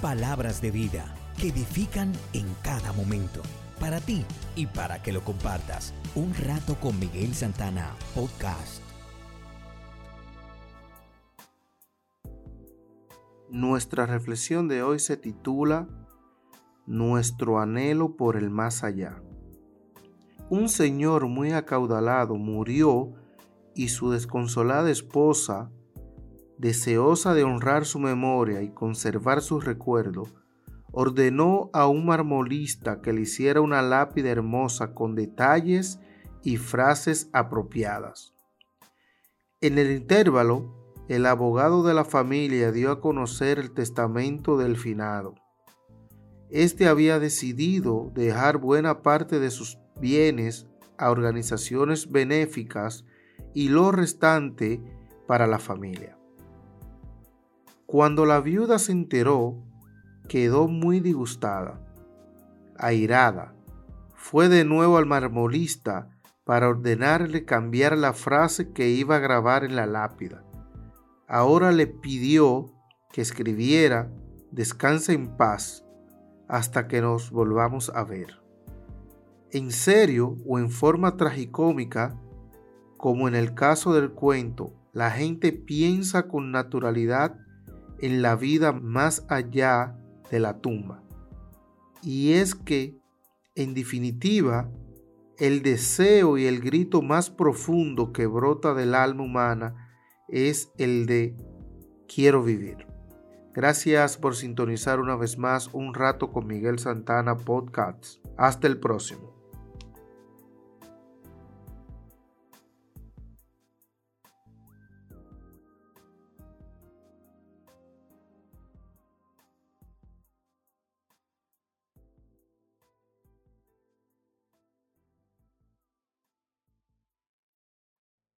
palabras de vida que edifican en cada momento. Para ti y para que lo compartas. Un rato con Miguel Santana, podcast. Nuestra reflexión de hoy se titula Nuestro anhelo por el más allá. Un señor muy acaudalado murió y su desconsolada esposa, deseosa de honrar su memoria y conservar su recuerdo, ordenó a un marmolista que le hiciera una lápida hermosa con detalles y frases apropiadas. En el intervalo, el abogado de la familia dio a conocer el testamento del finado. Este había decidido dejar buena parte de sus bienes a organizaciones benéficas y lo restante para la familia. Cuando la viuda se enteró, quedó muy disgustada, airada. Fue de nuevo al marmolista para ordenarle cambiar la frase que iba a grabar en la lápida. Ahora le pidió que escribiera Descansa en paz hasta que nos volvamos a ver. En serio o en forma tragicómica, como en el caso del cuento, la gente piensa con naturalidad en la vida más allá de la tumba. Y es que, en definitiva, el deseo y el grito más profundo que brota del alma humana es el de quiero vivir. Gracias por sintonizar una vez más un rato con Miguel Santana Podcast. Hasta el próximo.